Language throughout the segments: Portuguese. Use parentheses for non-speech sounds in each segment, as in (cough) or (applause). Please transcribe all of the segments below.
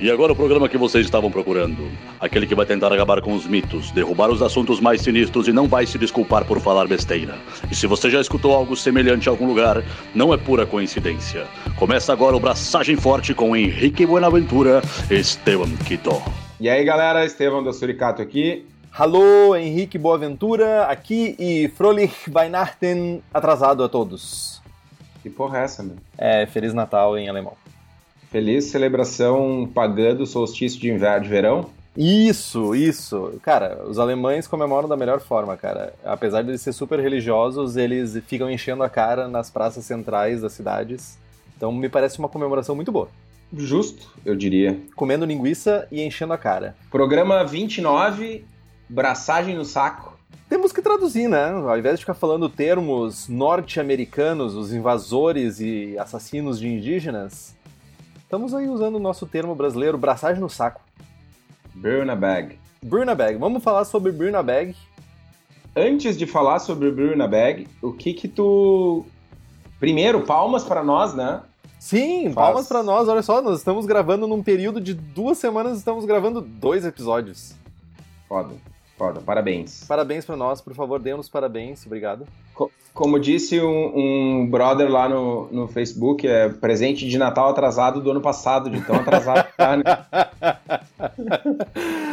E agora o programa que vocês estavam procurando. Aquele que vai tentar acabar com os mitos, derrubar os assuntos mais sinistros e não vai se desculpar por falar besteira. E se você já escutou algo semelhante em algum lugar, não é pura coincidência. Começa agora o Braçagem Forte com Henrique Buenaventura e Esteban Quito. E aí galera, Esteban da Suricato aqui. Alô, Henrique Boaventura aqui e Frolich Weihnachten atrasado a todos. Que porra é essa, meu? É, Feliz Natal em alemão. Feliz celebração pagã do solstício de inverno de verão. Isso, isso. Cara, os alemães comemoram da melhor forma, cara. Apesar de eles ser super religiosos, eles ficam enchendo a cara nas praças centrais das cidades. Então me parece uma comemoração muito boa. Justo, eu diria. Comendo linguiça e enchendo a cara. Programa 29, braçagem no saco. Temos que traduzir, né? Ao invés de ficar falando termos norte-americanos, os invasores e assassinos de indígenas, estamos aí usando o nosso termo brasileiro, braçagem no saco. Burn a bag. Vamos falar sobre burn a bag. Antes de falar sobre Burn a bag, o que que tu... Primeiro, palmas para nós, né? Sim, Faz. palmas pra nós. Olha só, nós estamos gravando num período de duas semanas, estamos gravando dois episódios. Foda, foda, parabéns. Parabéns pra nós, por favor, dê-nos parabéns. Obrigado. Co- Como disse um, um brother lá no, no Facebook, é presente de Natal atrasado do ano passado, de tão atrasado que tá, né? (laughs)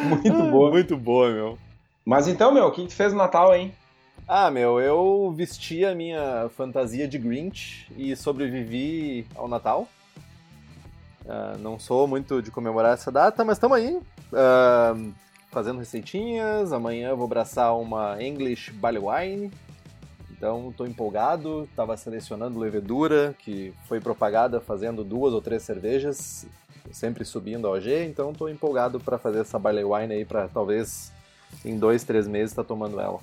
Muito boa. Muito boa, meu. Mas então, meu, o que que tu fez no Natal, hein? Ah, meu, eu vesti a minha fantasia de Grinch e sobrevivi ao Natal. Ah, não sou muito de comemorar essa data, mas estamos aí. ah, fazendo receitinhas. Amanhã vou abraçar uma English Barley Wine. Então estou empolgado. Estava selecionando levedura, que foi propagada fazendo duas ou três cervejas, sempre subindo a OG. Então estou empolgado para fazer essa Barley Wine aí, para talvez em dois, três meses estar tomando ela.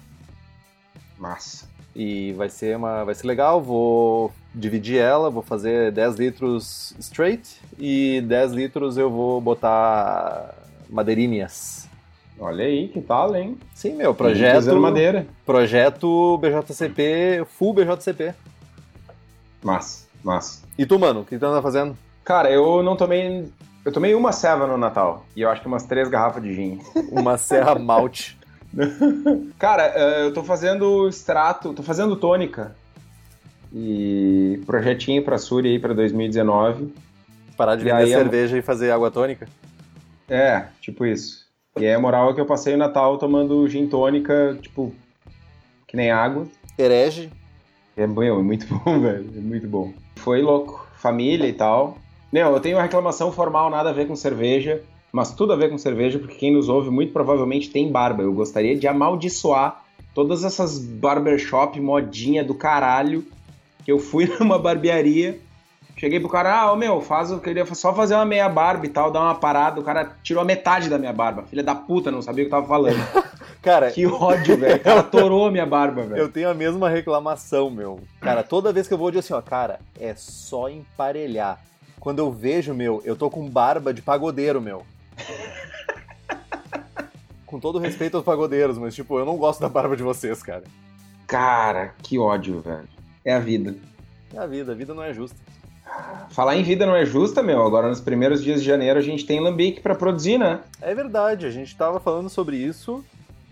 Massa. E vai ser uma, vai ser legal, vou dividir ela, vou fazer 10 litros straight e 10 litros eu vou botar madeirinhas. Olha aí, que tal, hein? Sim, meu, Fazendo projeto madeira. projeto BJCP, full BJCP. Massa, massa. E tu, mano, o que tu anda fazendo? Cara, eu não tomei... Eu tomei uma ceva no Natal. E eu acho que umas três garrafas de gin. (laughs) Uma serra malte. (laughs) Cara, eh, eu tô fazendo extrato, tô fazendo tônica. E projetinho pra Suri aí pra 2019. Parar de E vender cerveja e fazer água tônica. É, tipo isso. E aí a moral é que eu passei o Natal tomando gin tônica, tipo, que nem água. Herege. É, bom, é muito (laughs) bom, velho. É muito bom. Foi louco. Família e tal. Não, eu tenho uma reclamação formal, nada a ver com cerveja, mas tudo a ver com cerveja, porque quem nos ouve muito provavelmente tem barba. Eu gostaria de amaldiçoar todas essas barbershop modinha do caralho, que eu fui (laughs) numa barbearia, cheguei pro cara, ah, ô meu, faz, eu queria só fazer uma meia barba e tal, dar uma parada, o cara tirou a metade da minha barba. Filha da puta, não sabia o que eu tava falando. (laughs) Cara, Que ódio, velho. O cara torou a minha barba, velho. Eu tenho a mesma reclamação, meu. Cara, toda vez que eu vou, eu digo assim, ó, cara, é só emparelhar. Quando eu vejo, meu, eu tô com barba de pagodeiro, meu. (laughs) com todo respeito aos pagodeiros, mas, tipo, eu não gosto da barba de vocês, cara. Cara, que ódio, velho. É a vida. É a vida, a vida não é justa. Falar em vida não é justa, meu. Agora, nos primeiros dias de janeiro, a gente tem lambique pra produzir, né? É verdade, a gente tava falando sobre isso.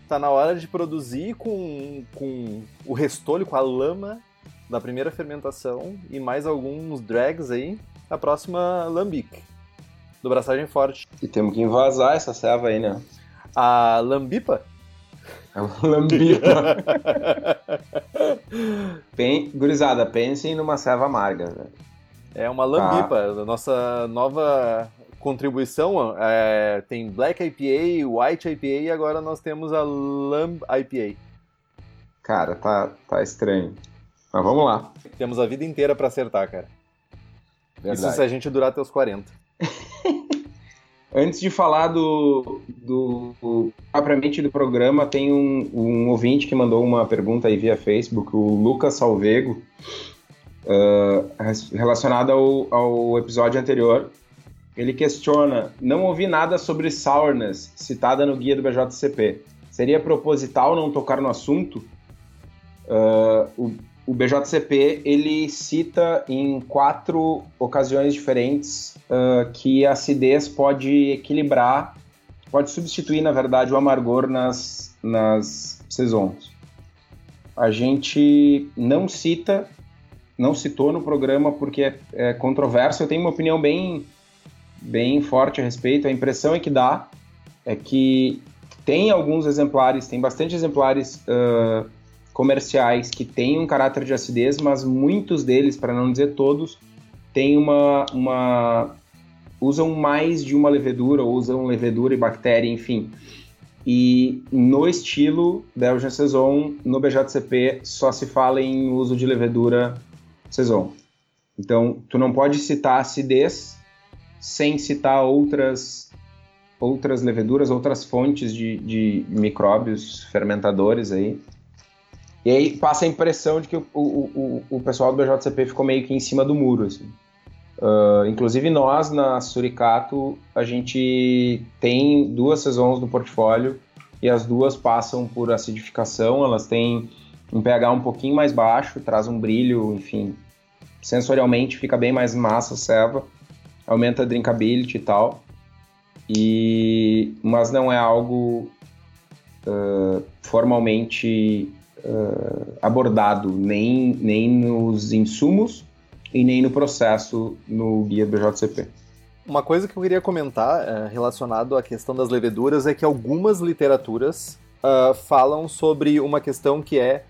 Tá na hora de produzir com, com o restolho, com a lama da primeira fermentação e mais alguns drags aí. A próxima lambique. Do Braçagem Forte. E temos que invasar essa serva aí, né? A lambipa? (laughs) Lambipa. Pen... Gurizada, pensem numa serva amarga, velho. É uma lambipa, a nossa nova contribuição. é, tem Black IPA, White IPA e agora nós temos a Lamb IPA. Cara, tá, tá estranho. Mas vamos lá. Temos a vida inteira pra acertar, cara. Verdade. Isso se a gente durar até os 40. (laughs) Antes de falar do, do, do- propriamente do programa, tem um, um ouvinte que mandou uma pergunta aí via Facebook, o Lucas Salvego, ah, relacionada ao, ao episódio anterior. Ele questiona: não ouvi nada sobre sourness citada no guia do BJCP. Seria proposital não tocar no assunto? O, o o BJCP ele cita em quatro ocasiões diferentes uh, que a acidez pode equilibrar, pode substituir, na verdade, o amargor nas, nas saisons. A gente não cita, não citou no programa porque é, é controverso. Eu tenho uma opinião bem, bem forte a respeito. A impressão é que dá é que tem alguns exemplares, tem bastante exemplares uh, comerciais que têm um caráter de acidez, mas muitos deles, para não dizer todos, têm uma, uma usam mais de uma levedura, ou usam levedura e bactéria, enfim. E no estilo Belgian Saison, no BJCP, só se fala em uso de levedura Saison. Então, tu não pode citar acidez sem citar outras outras leveduras, outras fontes de, de micróbios fermentadores aí. E aí passa a impressão de que o, o, o, pessoal do BJCP ficou meio que em cima do muro, assim. Uh, inclusive nós, na Suricato, a gente tem duas saisons no portfólio e as duas passam por acidificação, elas têm um pH um pouquinho mais baixo, traz um brilho, enfim, sensorialmente fica bem mais massa a ceva, aumenta a drinkability e tal. E, mas não é algo uh, formalmente uh, abordado nem, nem nos insumos e nem no processo no guia BJCP. Uma coisa que eu queria comentar uh, relacionado à questão das leveduras é que algumas literaturas uh, falam sobre uma questão que é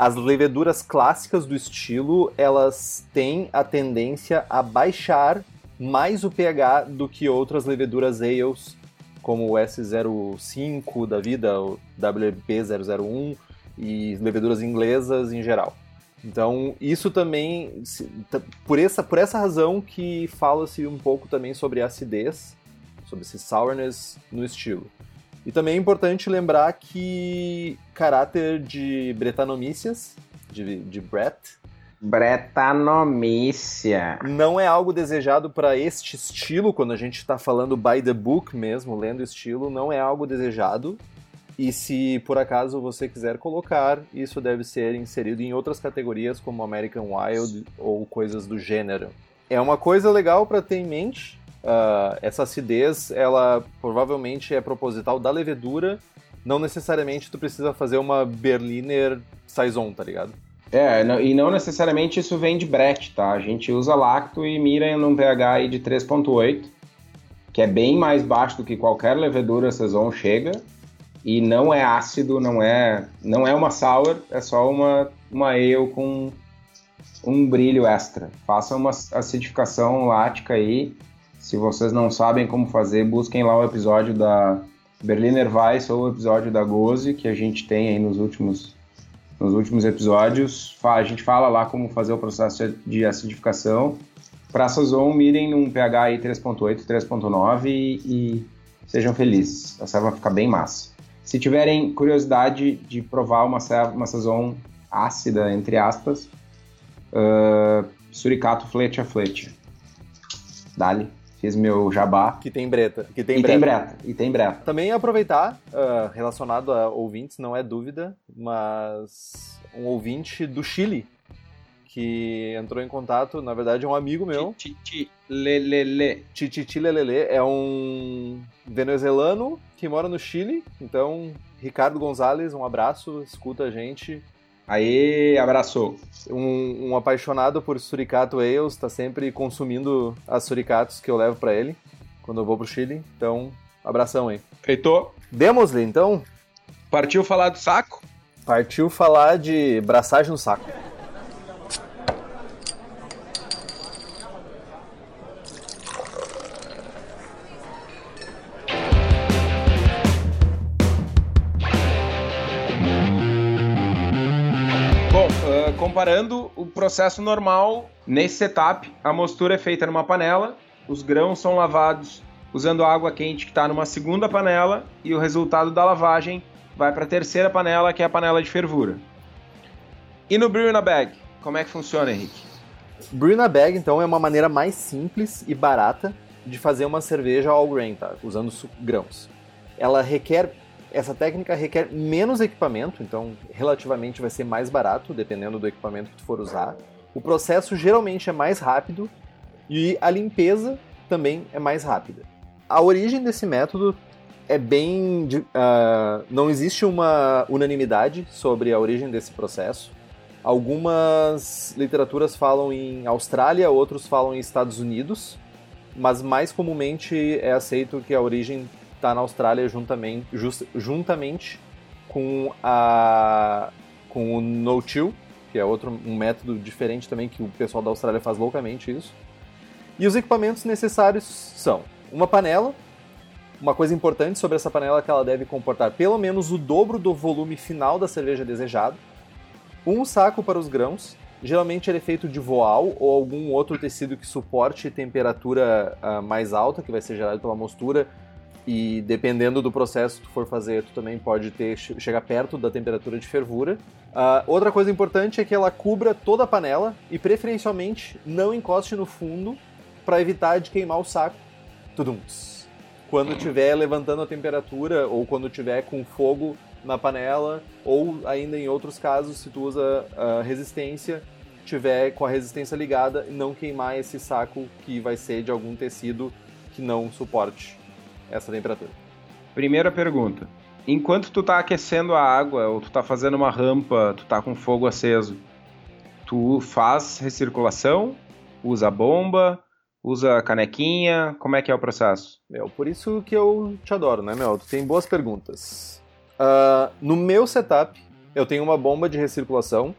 as leveduras clássicas do estilo, elas têm a tendência a baixar mais o pH do que outras leveduras ales, como o S05 da vida, o WB001 e leveduras inglesas em geral. Então, isso também, por essa, por essa razão que fala-se um pouco também sobre acidez, sobre esse sourness no estilo. E também é importante lembrar que caráter de bretanomícias, de, de Brett, Bretanomícia. Não é algo desejado para este estilo, quando a gente está falando by the book mesmo, lendo estilo, não é algo desejado. E se por acaso você quiser colocar, isso deve ser inserido em outras categorias como American Wild ou coisas do gênero. É uma coisa legal para ter em mente. Uh, essa acidez, ela provavelmente é proposital da levedura. Não necessariamente tu precisa fazer uma Berliner Saison, tá ligado? É, e não necessariamente isso vem de Brett, tá? A gente usa lacto e mira num pH aí de 3.8, que é bem mais baixo do que qualquer levedura saison chega, e não é ácido, não é, não é uma sour, é só uma, uma ale com um brilho extra. Façam uma acidificação lática aí. Se vocês não sabem como fazer, busquem lá o episódio da Berliner Weiss ou o episódio da Goze, que a gente tem aí nos últimos nos últimos episódios. A gente fala lá como fazer o processo de acidificação. Para Sazon, mirem num pH aí 3.8, 3.9 e, e sejam felizes. A serva vai ficar bem massa. Se tiverem curiosidade de provar uma, uma Sazon ácida, entre aspas, uh, Suricato Flecha Flecha. Dali fiz meu jabá. Que tem breta. Que tem e breta. tem breta. E tem breta. Também aproveitar, uh, relacionado a ouvintes, não é dúvida, mas um ouvinte do Chile que entrou em contato, na verdade é um amigo meu. Titi Lelele. Titi Lelele é um venezuelano que mora no Chile, então Ricardo Gonzalez, um abraço, escuta a gente. Aí, abraçou. Um, um, apaixonado por Suricato Ales, tá sempre consumindo as suricatos que eu levo para ele quando eu vou pro Chile. Então, abração aí. Feitou. Demos-lhe, então? Partiu falar do saco? Partiu falar de braçagem no saco. Comparando o processo normal, nesse setup, a mostura é feita numa panela, os grãos são lavados usando água quente que está numa segunda panela e o resultado da lavagem vai para a terceira panela, que é a panela de fervura. E no Brew in a Bag, como é que funciona, Henrique? Brew in a Bag, então, é uma maneira mais simples e barata de fazer uma cerveja all grain, tá? usando grãos. Ela requer essa técnica requer menos equipamento, então relativamente vai ser mais barato, dependendo do equipamento que tu for usar. O processo geralmente é mais rápido e a limpeza também é mais rápida. A origem desse método é bem. Uh, não existe uma unanimidade sobre a origem desse processo. Algumas literaturas falam em Austrália, outros falam em Estados Unidos, mas mais comumente é aceito que a origem está na Austrália juntamente, just, juntamente com, a, com o no-till, que é outro um método diferente também que o pessoal da Austrália faz loucamente isso. E os equipamentos necessários são uma panela. Uma coisa importante sobre essa panela é que ela deve comportar pelo menos o dobro do volume final da cerveja desejado. Um saco para os grãos, geralmente ele é feito de voal ou algum outro tecido que suporte temperatura uh, mais alta, que vai ser gerado pela mostura e dependendo do processo que tu for fazer, tu também pode ter chegar perto da temperatura de fervura. Uh, outra coisa importante é que ela cubra toda a panela e preferencialmente não encoste no fundo para evitar de queimar o saco. Tudums. Quando estiver levantando a temperatura ou quando estiver com fogo na panela ou ainda em outros casos se tu usa uh, resistência tiver com a resistência ligada não queimar esse saco que vai ser de algum tecido que não suporte essa temperatura. Primeira pergunta. Enquanto tu tá aquecendo a água ou tu tá fazendo uma rampa, tu tá com fogo aceso, tu faz recirculação, usa bomba, usa canequinha, como é que é o processo? Meu, por isso que eu te adoro, né, meu? Tu tem boas perguntas. Uh, no meu setup, eu tenho uma bomba de recirculação.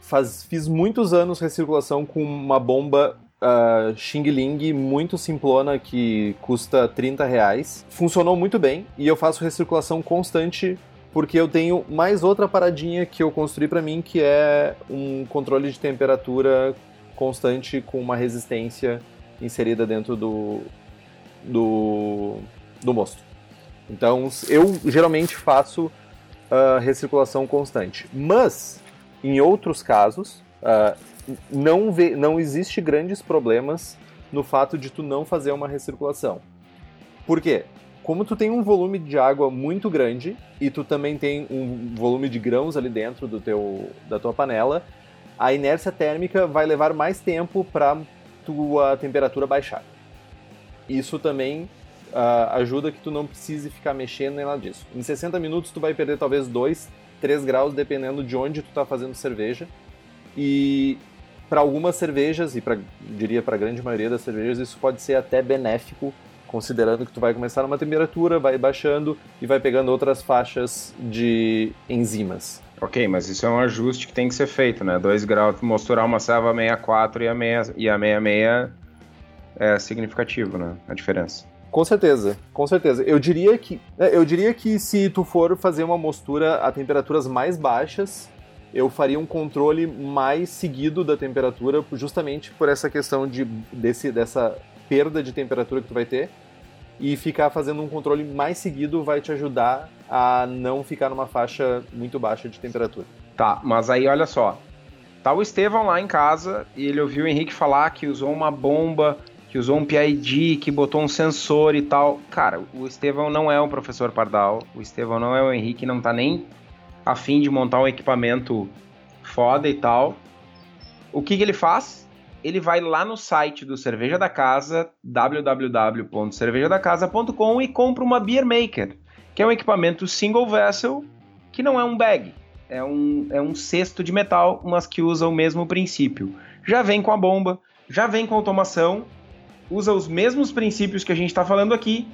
Faz, fiz muitos anos recirculação com uma bomba uh, Xing Ling muito simplona que custa 30 reais. Funcionou muito bem e eu faço recirculação constante porque eu tenho mais outra paradinha que eu construí para mim que é um controle de temperatura constante com uma resistência inserida dentro do do, do mosto. Então eu geralmente faço uh, recirculação constante, mas em outros casos uh, não, vê, não existe grandes problemas no fato de tu não fazer uma recirculação. Por quê? Como tu tem um volume de água muito grande e tu também tem um volume de grãos ali dentro do teu, da tua panela, a inércia térmica vai levar mais tempo para tua temperatura baixar. Isso também uh, ajuda que tu não precise ficar mexendo nem nada disso. Em 60 minutos tu vai perder talvez 2, 3 graus dependendo de onde tu está fazendo cerveja. E para algumas cervejas, e pra, diria para a grande maioria das cervejas, isso pode ser até benéfico, considerando que tu vai começar numa temperatura, vai baixando e vai pegando outras faixas de enzimas. Ok, mas isso é um ajuste que tem que ser feito, né? 2 graus, misturar uma serva 64 e a, meia, e a 66 é significativo, né? A diferença. Com certeza, com certeza. Eu diria que, é, eu diria que se tu for fazer uma mostura a temperaturas mais baixas, eu faria um controle mais seguido da temperatura, justamente por essa questão de, desse, dessa perda de temperatura que tu vai ter. E ficar fazendo um controle mais seguido vai te ajudar a não ficar numa faixa muito baixa de temperatura. Tá, mas aí olha só. Tá o Estevão lá em casa e ele ouviu o Henrique falar que usou uma bomba, que usou um PID, que botou um sensor e tal. Cara, o Estevão não é o professor Pardal, o Estevão não é o Henrique, não tá nem a fim de montar um equipamento foda e tal. O que, que ele faz? Ele vai lá no site do Cerveja da Casa, www.cervejadacasa.com e compra uma Beer Maker, que é um equipamento single vessel, que não é um bag, é um, é um cesto de metal, mas que usa o mesmo princípio. Já vem com a bomba, já vem com automação, usa os mesmos princípios que a gente está falando aqui,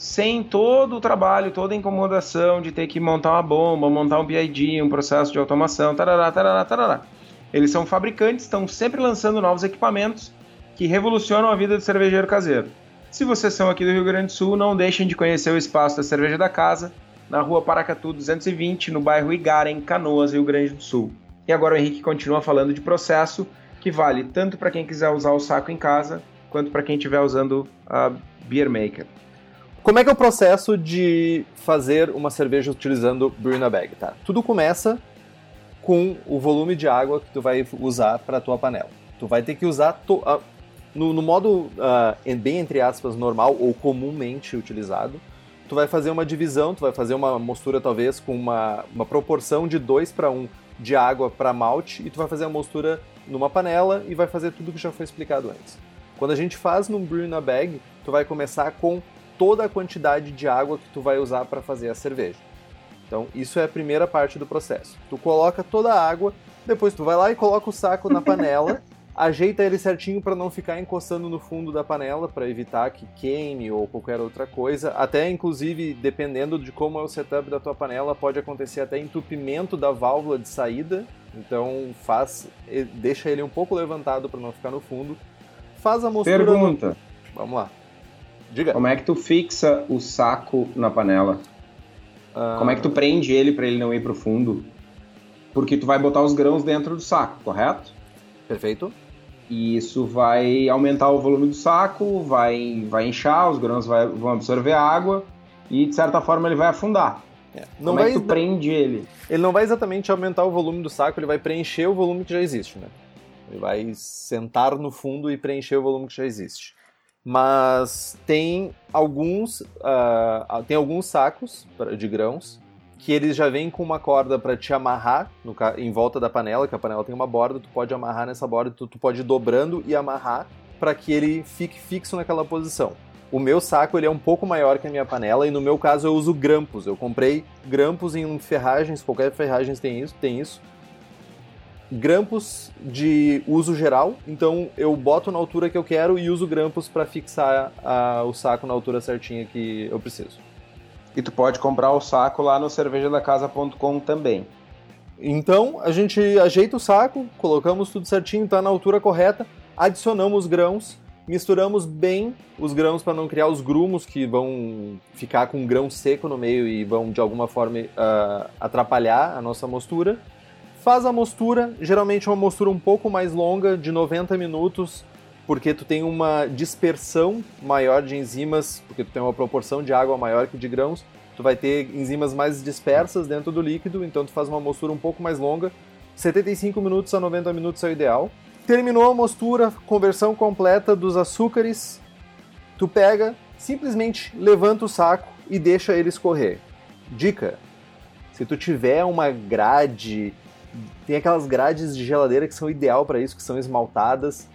sem todo o trabalho, toda a incomodação de ter que montar uma bomba, montar um BID, um processo de automação, tarará, tarará, tarará. Eles são fabricantes, estão sempre lançando novos equipamentos que revolucionam a vida do cervejeiro caseiro. Se vocês são aqui do Rio Grande do Sul, não deixem de conhecer o espaço da Cerveja da Casa, na rua Paracatu 220, no bairro Igara, em Canoas, Rio Grande do Sul. E agora o Henrique continua falando de processo que vale tanto para quem quiser usar o saco em casa, quanto para quem estiver usando a Beer Maker. Como é que é o processo de fazer uma cerveja utilizando Brew Bag, tá? Tudo começa com o volume de água que tu vai usar para a tua panela. Tu vai ter que usar uh, no, no, modo uh, bem entre aspas normal ou comumente utilizado, tu vai fazer uma divisão, tu vai fazer uma mostura talvez com uma, uma proporção de 2 para 1 de água para malte e tu vai fazer a mostura numa panela e vai fazer tudo que já foi explicado antes. Quando a gente faz num brew bag, tu vai começar com toda a quantidade de água que tu vai usar para fazer a cerveja. Então, isso é a primeira parte do processo. Tu coloca toda a água, depois tu vai lá e coloca o saco na (laughs) panela ajeita ele certinho para não ficar encostando no fundo da panela para evitar que queime ou qualquer outra coisa. Até inclusive, dependendo de como é o setup da tua panela, pode acontecer até entupimento da válvula de saída. Então faz, deixa ele um pouco levantado para não ficar no fundo. Faz a mostura. Pergunta. No... Vamos lá. Diga. Como é que tu fixa o saco na panela? Ah... Como é que tu prende ele para ele não ir pro fundo? Porque tu vai botar os grãos dentro do saco, correto? Perfeito. E isso vai aumentar o volume do saco, vai, vai inchar, os grãos vai, vão absorver água e de certa forma ele vai afundar. É. Não Como vai, é que tu prende ele? Ele não vai exatamente aumentar o volume do saco, ele vai preencher o volume que já existe, né? Ele vai sentar no fundo e preencher o volume que já existe. Mas tem alguns, uh, tem alguns sacos de grãos que eles já vêm com uma corda para te amarrar no, em volta da panela, que a panela tem uma borda, tu pode amarrar nessa borda, tu, tu pode ir dobrando e amarrar para que ele fique fixo naquela posição. O meu saco ele é um pouco maior que a minha panela e no meu caso eu uso grampos. Eu comprei grampos em ferragens, qualquer ferragens tem isso, tem isso. Grampos de uso geral, então eu boto na altura que eu quero e uso grampos para fixar a, o saco na altura certinha que eu preciso. E tu pode comprar o saco lá no cervejadacasa.com também. Então a gente ajeita o saco, colocamos tudo certinho, está na altura correta, adicionamos grãos, misturamos bem os grãos para não criar os grumos que vão ficar com grão seco no meio e vão de alguma forma uh, atrapalhar a nossa mostura. Faz a mostura, geralmente é uma mostura um pouco mais longa, de 90 minutos, porque tu tem uma dispersão maior de enzimas, porque tu tem uma proporção de água maior que de grãos, tu vai ter enzimas mais dispersas dentro do líquido, então tu faz uma mostura um pouco mais longa. 75 minutos a 90 minutos é o ideal. Terminou a mostura, conversão completa dos açúcares, tu pega, simplesmente levanta o saco e deixa ele escorrer. Dica: se tu tiver uma grade, tem aquelas grades de geladeira que são ideal para isso, que são esmaltadas,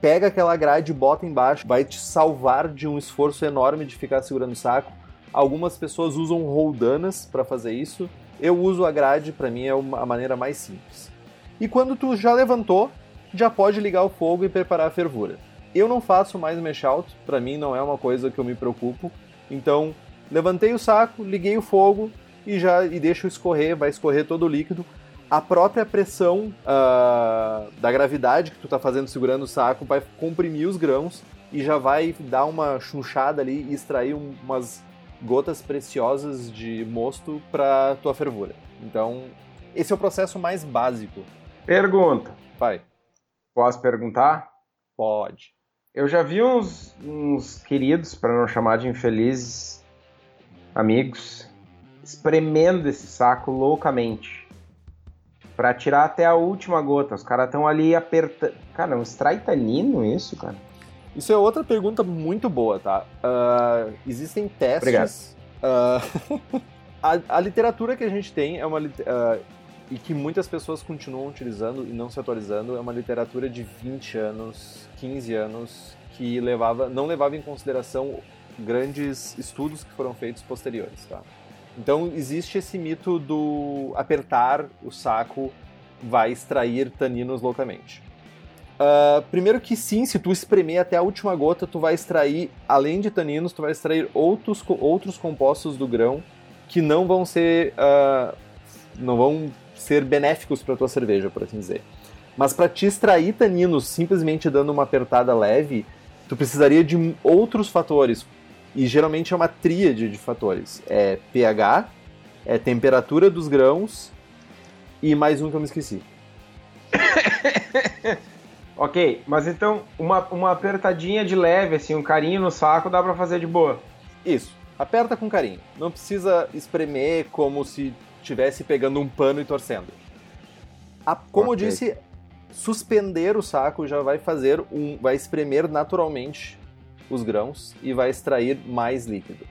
pega aquela grade bota embaixo, vai te salvar de um esforço enorme de ficar segurando o saco. Algumas pessoas usam roldanas para fazer isso. Eu uso a grade, para mim é a maneira mais simples. E quando tu já levantou, já pode ligar o fogo e preparar a fervura. Eu não faço mais mesh out, para mim não é uma coisa que eu me preocupo. Então, levantei o saco, liguei o fogo e já e deixo escorrer, vai escorrer todo o líquido a própria pressão uh, da gravidade que tu tá fazendo segurando o saco vai comprimir os grãos e já vai dar uma chunchada ali e extrair umas gotas preciosas de mosto para tua fervura. Então, esse é o processo mais básico. Pergunta. Pai. Posso perguntar? Pode. Eu já vi uns, uns queridos, para não chamar de infelizes, amigos, espremendo esse saco loucamente para tirar até a última gota. Os caras estão ali apertando. Cara, não extrai tanino isso, cara? Isso é outra pergunta muito boa, tá? Uh, existem testes. Uh, (laughs) a, a, literatura que a gente tem é uma. Uh, e que muitas pessoas continuam utilizando e não se atualizando é uma literatura de 20 anos, 15 anos, que levava, não levava em consideração grandes estudos que foram feitos posteriores, tá? Então existe esse mito do apertar o saco vai extrair taninos loucamente. Uh, primeiro que sim, se tu espremer até a última gota, tu vai extrair, além de taninos, tu vai extrair outros, outros compostos do grão que não vão ser uh, não vão ser benéficos para tua cerveja, por assim dizer. Mas para te extrair taninos simplesmente dando uma apertada leve, tu precisaria de outros fatores, e geralmente é uma tríade de fatores. É pH, é temperatura dos grãos e mais um que eu me esqueci. (laughs) ok, mas então uma, uma apertadinha de leve, assim, um carinho no saco dá pra fazer de boa. Isso, aperta com carinho. Não precisa espremer como se estivesse pegando um pano e torcendo. A, como okay. eu disse, suspender o saco já vai fazer um. vai espremer naturalmente os grãos e vai extrair mais líquido.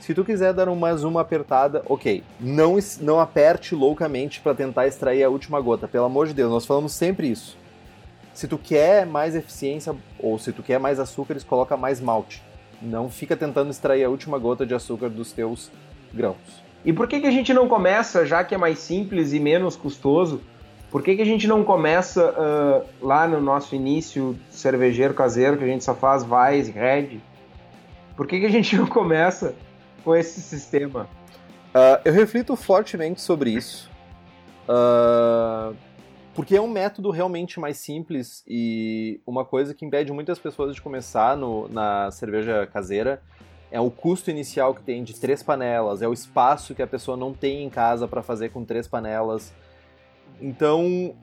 Se tu quiser dar mais uma apertada, ok. Não, não aperte loucamente para tentar extrair a última gota. Pelo amor de Deus, nós falamos sempre isso. Se tu quer mais eficiência ou se tu quer mais açúcares, coloca mais malte. Não fica tentando extrair a última gota de açúcar dos teus grãos. E por que, que a gente não começa, já que é mais simples e menos custoso, por que, que a gente não começa uh, lá no nosso início cervejeiro caseiro, que a gente só faz Weiss, Red? Por que, que a gente não começa com esse sistema? Uh, eu reflito fortemente sobre isso. Uh, porque é um método realmente mais simples e uma coisa que impede muitas pessoas de começar no, na cerveja caseira é o custo inicial que tem de três panelas, é o espaço que a pessoa não tem em casa para fazer com três panelas. Então,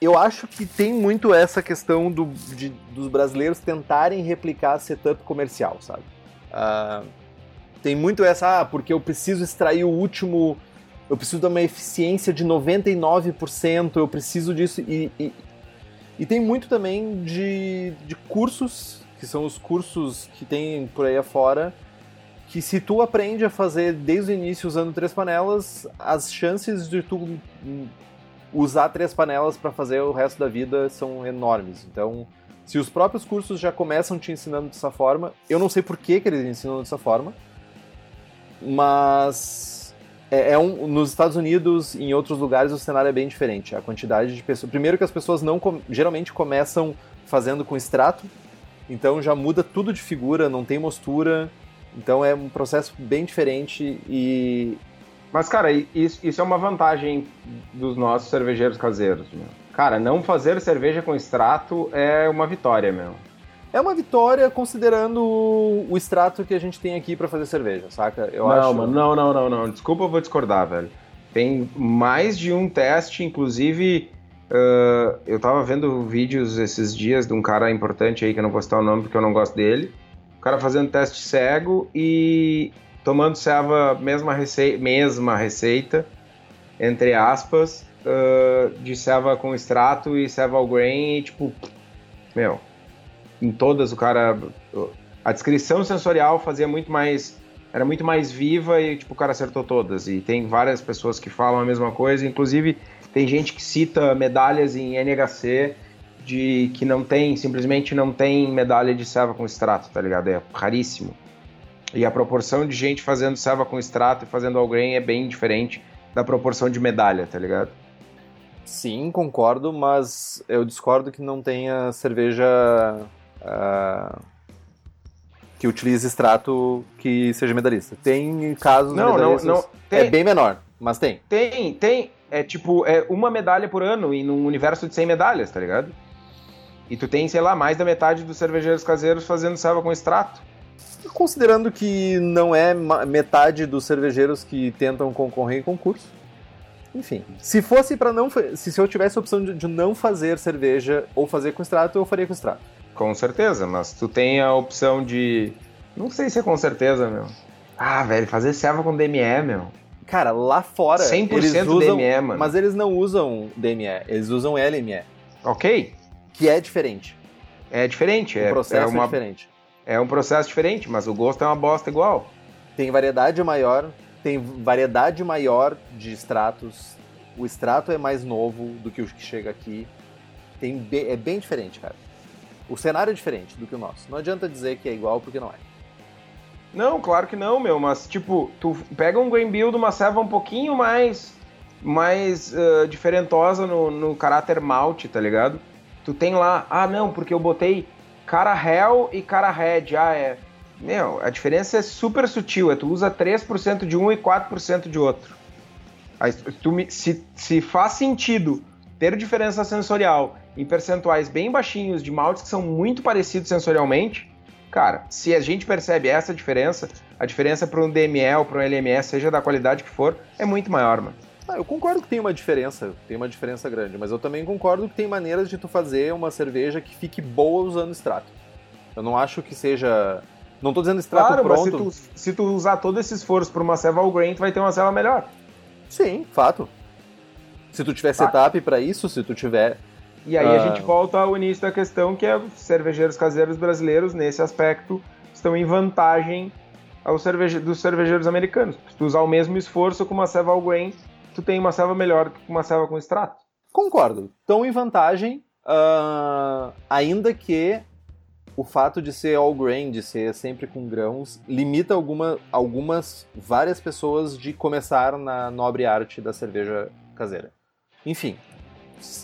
eu acho que tem muito essa questão do, de, dos brasileiros tentarem replicar setup comercial, sabe? Uh, tem muito essa, ah, porque eu preciso extrair o último eu preciso de uma eficiência de 99%, eu preciso disso. E, e, e tem muito também de, de cursos, que são os cursos que tem por aí afora, que se tu aprende a fazer desde o início usando três panelas, as chances de tu usar três panelas para fazer o resto da vida são enormes. Então, se os próprios cursos já começam te ensinando dessa forma, eu não sei por que, que eles ensinam dessa forma, mas é, é, um, nos Estados Unidos e em outros lugares o cenário é bem diferente. A quantidade de pessoas. Primeiro que as pessoas não geralmente começam fazendo com extrato, então já muda tudo de figura, não tem mostura. Então é um processo bem diferente e. Mas, cara, isso, isso é uma vantagem dos nossos cervejeiros caseiros. Meu. Cara, não fazer cerveja com extrato é uma vitória, meu é uma vitória considerando o extrato que a gente tem aqui para fazer cerveja, saca? Eu não, acho... mano, não, não, não, não. Desculpa, eu vou discordar, velho. Tem mais de um teste, inclusive. Uh, eu tava vendo vídeos esses dias de um cara importante aí, que eu não vou citar o nome porque eu não gosto dele. O cara fazendo teste cego e tomando ceva, mesma, rece... mesma receita, entre aspas, uh, de ceva com extrato e ceva all grain e tipo, meu, em todas o cara a descrição sensorial fazia muito mais era muito mais viva e tipo o cara acertou todas. E tem várias pessoas que falam a mesma coisa inclusive tem gente que cita medalhas em NHC de que não tem simplesmente não tem medalha de serva com extrato tá ligado? É raríssimo e a proporção de gente fazendo serva com extrato e fazendo all grain é bem diferente da proporção de medalha tá ligado Sim, concordo, mas eu discordo que não tenha cerveja uh, que utilize extrato que seja medalhista. Tem casos não, não, não, é tem, é bem menor, mas tem. Tem, tem. É tipo, é uma medalha por ano e num universo de 100 medalhas, tá ligado? E tu tem, sei lá, mais da metade dos cervejeiros caseiros fazendo selva com extrato. Considerando que não é metade dos cervejeiros que tentam concorrer em concurso. Enfim, se fosse para não. Se, se eu tivesse a opção de, de não fazer cerveja ou fazer com extrato, eu faria com extrato. Com certeza, mas tu tem a opção de. Não sei se é com certeza, meu. Ah, velho, fazer serva com DME, meu. Cara, lá fora. 100% eles usam, DME, mano. Mas eles não usam DME, eles usam LME. Ok. Que é diferente. É diferente, o é. processo é, uma, é diferente. É um processo diferente, mas o gosto é uma bosta igual. Tem variedade maior, tem variedade maior de extratos. O extrato é mais novo do que o que chega aqui. Tem, é bem diferente, cara. O cenário é diferente do que o nosso. Não adianta dizer que é igual porque não é. Não, claro que não, meu, mas tipo, tu pega um Grain Build, uma serva um pouquinho mais mais uh, diferentosa no, no caráter malte, tá ligado? Tu tem lá, ah não, porque eu botei cara Hell e cara Red, ah é. Meu, a diferença é super sutil, é tu usa 3% de um e 4% de outro. Aí, tu, se, se faz sentido ter diferença sensorial em percentuais bem baixinhos de maltes que são muito parecidos sensorialmente, cara, se a gente percebe essa diferença, a diferença para um ou para um LME, seja da qualidade que for, é muito maior, mano. Ah, eu concordo que tem uma diferença, tem uma diferença grande, mas eu também concordo que tem maneiras de tu fazer uma cerveja que fique boa usando extrato. Eu não acho que seja. Não tô dizendo extrato claro, pronto. Mas se tu, se tu usar todo esse esforço para uma ceva all grain, tu vai ter uma ceva melhor. Sim, fato. Se tu tiver setup para isso, se tu tiver e aí ah. a gente volta ao início da questão, que é os cervejeiros caseiros brasileiros, nesse aspecto, estão em vantagem aos cerveje... dos cervejeiros americanos. Se tu usar o mesmo esforço com uma ceva all grain, tu tem uma ceva melhor que uma ceva com extrato. Concordo. Estão em vantagem, uh, ainda que o fato de ser all grain, de ser sempre com grãos, limita alguma, algumas, várias pessoas de começar na nobre arte da cerveja caseira. Enfim,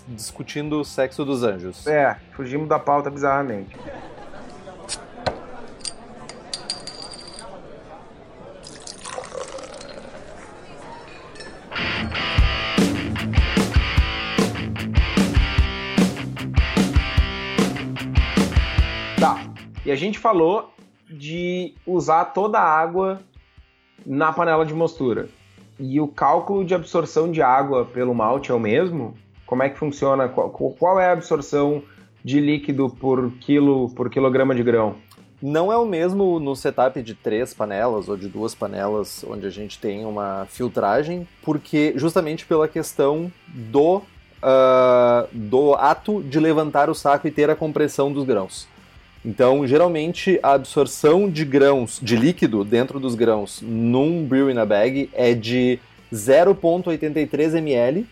discutindo o sexo dos anjos. É, fugimos da pauta bizarramente. E a gente falou de usar toda a água na panela de mostura. E o cálculo de absorção de água pelo malte é o mesmo? Como é que funciona? Qual, qual é a absorção de líquido por quilo por quilograma de grão? Não é o mesmo no setup de três panelas ou de duas panelas, onde a gente tem uma filtragem, porque justamente pela questão do, uh, do ato de levantar o saco e ter a compressão dos grãos. Então, geralmente, a absorção de grãos, de líquido dentro dos grãos num brew in a bag é de 0,83 ml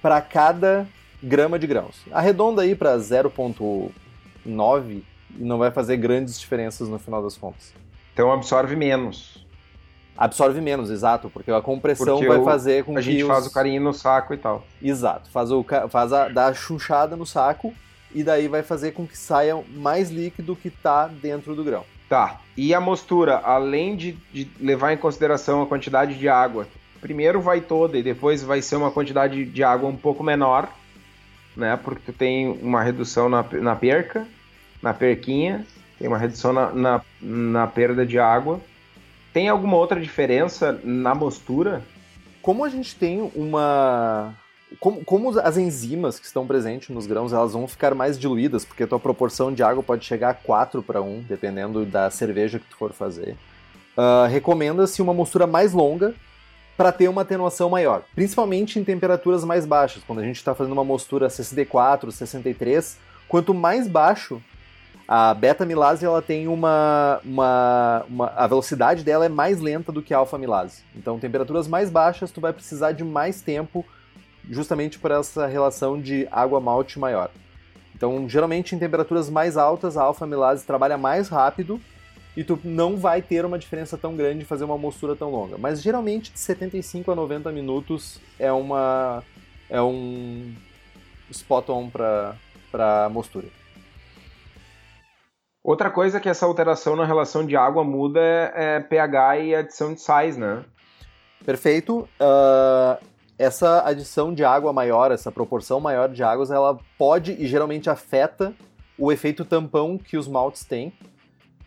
para cada grama de grãos. Arredonda aí para 0,9 e não vai fazer grandes diferenças no final das contas. Então absorve menos. Absorve menos, exato, porque a compressão porque vai o, fazer com a que. A gente os... faz o carinho no saco e tal. Exato, faz, o, faz a, dá a chunchada no saco e daí vai fazer com que saia mais líquido que está dentro do grão. Tá. E a mostura, além de, de, levar em consideração a quantidade de água, primeiro vai toda e depois vai ser uma quantidade de água um pouco menor, né? Porque tu tem uma redução na, na perca, na perquinha, tem uma redução na, na, na perda de água. Tem alguma outra diferença na mostura? Como a gente tem uma como, como, as enzimas que estão presentes nos grãos elas vão ficar mais diluídas, porque a tua proporção de água pode chegar a 4 para 1, dependendo da cerveja que tu for fazer, uh, recomenda-se uma mostura mais longa para ter uma atenuação maior, principalmente em temperaturas mais baixas, quando a gente está fazendo uma mostura 64, 63, quanto mais baixo a beta-milase ela tem uma, uma, uma, a velocidade dela é mais lenta do que a alfa-milase. Então, temperaturas mais baixas, tu vai precisar de mais tempo justamente por essa relação de água-malte maior. Então, geralmente em temperaturas mais altas, a alfa-amilase trabalha mais rápido e tu não vai ter uma diferença tão grande de fazer uma mostura tão longa. Mas geralmente de 75 a 90 minutos é uma é um spot on para para mostura. Outra coisa que essa alteração na relação de água muda é, é pH e adição de sais, né? Perfeito. Uh, essa adição de água maior, essa proporção maior de águas, ela pode e geralmente afeta o efeito tampão que os maltes têm.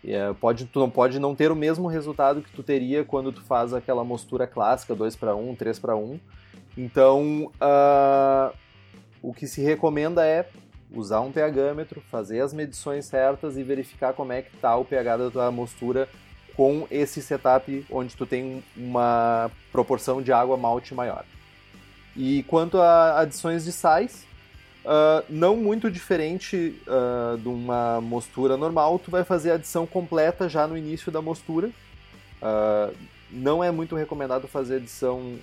É, pode, tu não pode não ter o mesmo resultado que tu teria quando tu faz aquela mostura clássica 2 para 1, 3 para 1. Então, uh, o que se recomenda é usar um pHmetro, fazer as medições certas e verificar como é que está o pH da tua mostura com esse setup onde tu tem uma proporção de água malte maior. E quanto a adições de sais, uh, não muito diferente uh, de uma mostura normal, tu vai fazer a adição completa já no início da mostura. Uh, não é muito recomendado fazer adição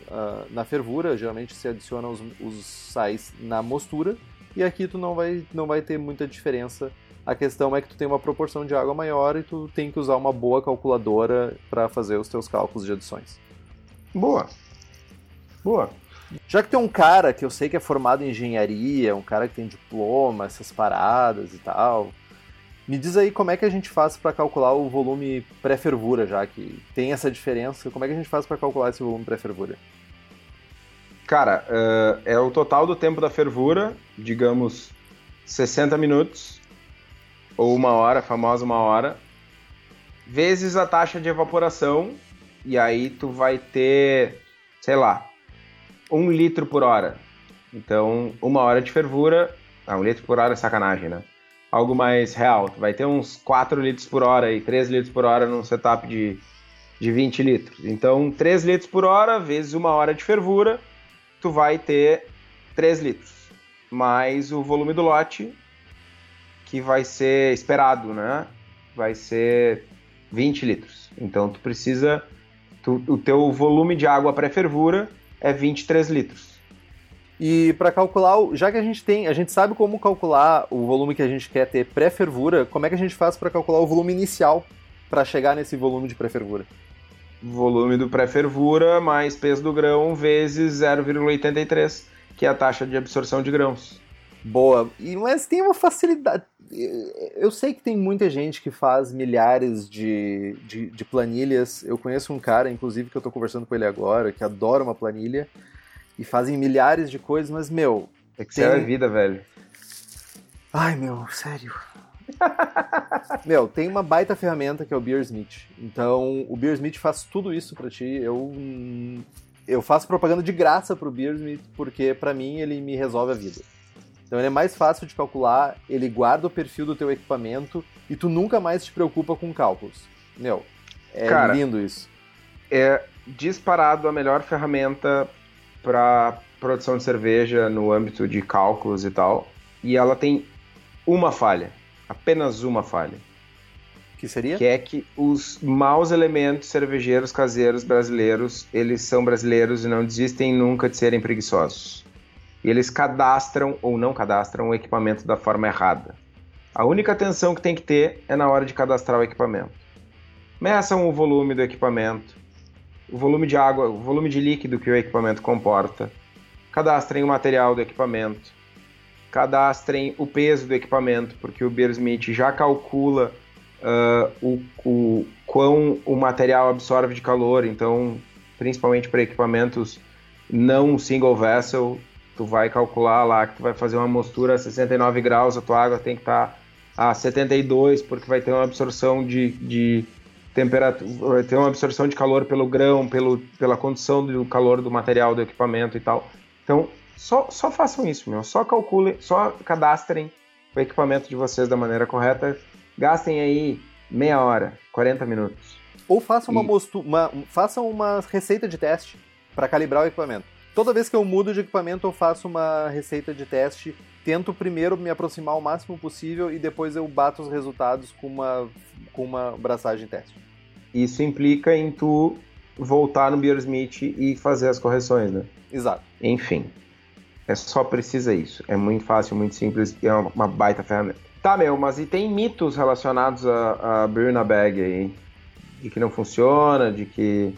na fervura, geralmente se adiciona os, os sais na mostura, e aqui tu não vai, não vai ter muita diferença. A questão é que tu tem uma proporção de água maior e tu tem que usar uma boa calculadora para fazer os teus cálculos de adições. Boa. Boa. Já que tem um cara que eu sei que é formado em engenharia, um cara que tem diploma, essas paradas e tal, me diz aí como é que a gente faz para calcular o volume pré-fervura, já que tem essa diferença. Como é que a gente faz para calcular esse volume pré-fervura? Cara, uh, é o total do tempo da fervura, digamos 60 minutos, ou uma hora, a famosa uma hora, vezes a taxa de evaporação, e aí tu vai ter, sei lá, um litro por hora. Então, uma hora de fervura. Ah, um litro por hora é sacanagem, né? Algo mais real. Tu vai ter uns 4 litros por hora e 3 litros por hora num setup de, de 20 litros. Então, 3 litros por hora vezes uma hora de fervura, tu vai ter 3 litros. Mais o volume do lote, que vai ser esperado, né? Vai ser 20 litros. Então tu precisa. Tu, o teu volume de água pré-fervura é 23 litros. E para calcular, já que a gente tem, a gente sabe como calcular o volume que a gente quer ter pré-fervura, como é que a gente faz para calcular o volume inicial para chegar nesse volume de pré-fervura? Volume do pré-fervura mais peso do grão vezes 0,83, que é a taxa de absorção de grãos. Boa. E, mas tem uma facilidade. Eu sei que tem muita gente que faz milhares de, de, de planilhas. Eu conheço um cara, inclusive, que eu estou conversando com ele agora, que adora uma planilha e fazem milhares de coisas, mas, meu. Excel tem... é vida, velho. Ai, meu, sério. (laughs) meu, tem uma baita ferramenta que é o Beersmith. Então, o Beersmith faz tudo isso para ti. Eu eu faço propaganda de graça pro Beersmith porque para mim ele me resolve a vida. Então ele é mais fácil de calcular, ele guarda o perfil do teu equipamento e tu nunca mais te preocupa com cálculos. Meu, é Cara, lindo isso. É disparado a melhor ferramenta para produção de cerveja no âmbito de cálculos e tal. E ela tem uma falha, apenas uma falha. Que seria? Que é que os maus elementos cervejeiros caseiros brasileiros, eles são brasileiros e não desistem nunca de serem preguiçosos. E eles cadastram ou não cadastram o equipamento da forma errada. A única atenção que tem que ter é na hora de cadastrar o equipamento. Meçam o volume do equipamento, o volume de água, o volume de líquido que o equipamento comporta. Cadastrem o material do equipamento. Cadastrem o peso do equipamento, porque o Beersmith já calcula uh, o, o quão o material absorve de calor. Então, principalmente para equipamentos não single vessel, tu vai calcular lá que tu vai fazer uma mostura a 69 graus, a tua água tem que estar tá a 72, porque vai ter uma absorção de, de temperatura, ter uma absorção de calor pelo grão, pelo, pela condição do calor do material do equipamento e tal. Então, só, só façam isso, meu. Só calculem, só cadastrem o equipamento de vocês da maneira correta. Gastem aí meia hora, 40 minutos. Ou façam e... uma, uma, façam uma receita de teste para calibrar o equipamento. Toda vez que eu mudo de equipamento, eu faço uma receita de teste. Tento primeiro me aproximar o máximo possível e depois eu bato os resultados com uma, com uma braçagem teste. Isso implica em tu voltar no Beersmith e fazer as correções, né? Exato. Enfim, é só precisa isso. É muito fácil, muito simples e é uma baita ferramenta. Tá, meu, mas e tem mitos relacionados a, a Beer na Bag aí? De que não funciona, de que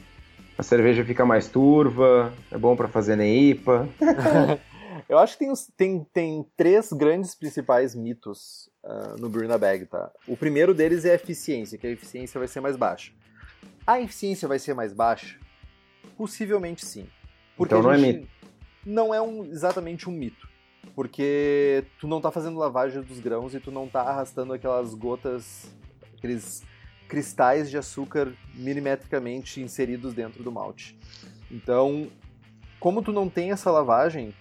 a cerveja fica mais turva, é bom para fazer neipa. (laughs) Eu acho que tem, tem, tem três grandes principais mitos uh, no Brew na Bag, tá? O primeiro deles é a eficiência, que a eficiência vai ser mais baixa. A eficiência vai ser mais baixa? Possivelmente sim. Porque então não é mito. Não é um, exatamente um mito. Porque tu não tá fazendo lavagem dos grãos e tu não tá arrastando aquelas gotas, aqueles cristais de açúcar milimetricamente inseridos dentro do malte. Então, como tu não tem essa lavagem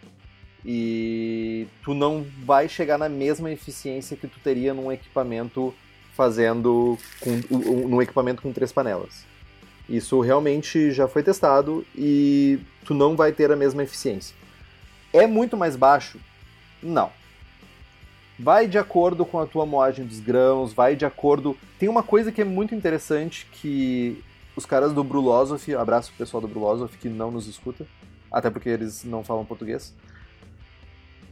e tu não vai chegar na mesma eficiência que tu teria num equipamento fazendo com, num equipamento com três panelas. Isso realmente já foi testado e tu não vai ter a mesma eficiência. É muito mais baixo? Não. Vai de acordo com a tua moagem dos grãos, vai de acordo. Tem uma coisa que é muito interessante que os caras do Brulosophy, abraço pro pessoal do Brulosophy que não nos escuta, até porque eles não falam português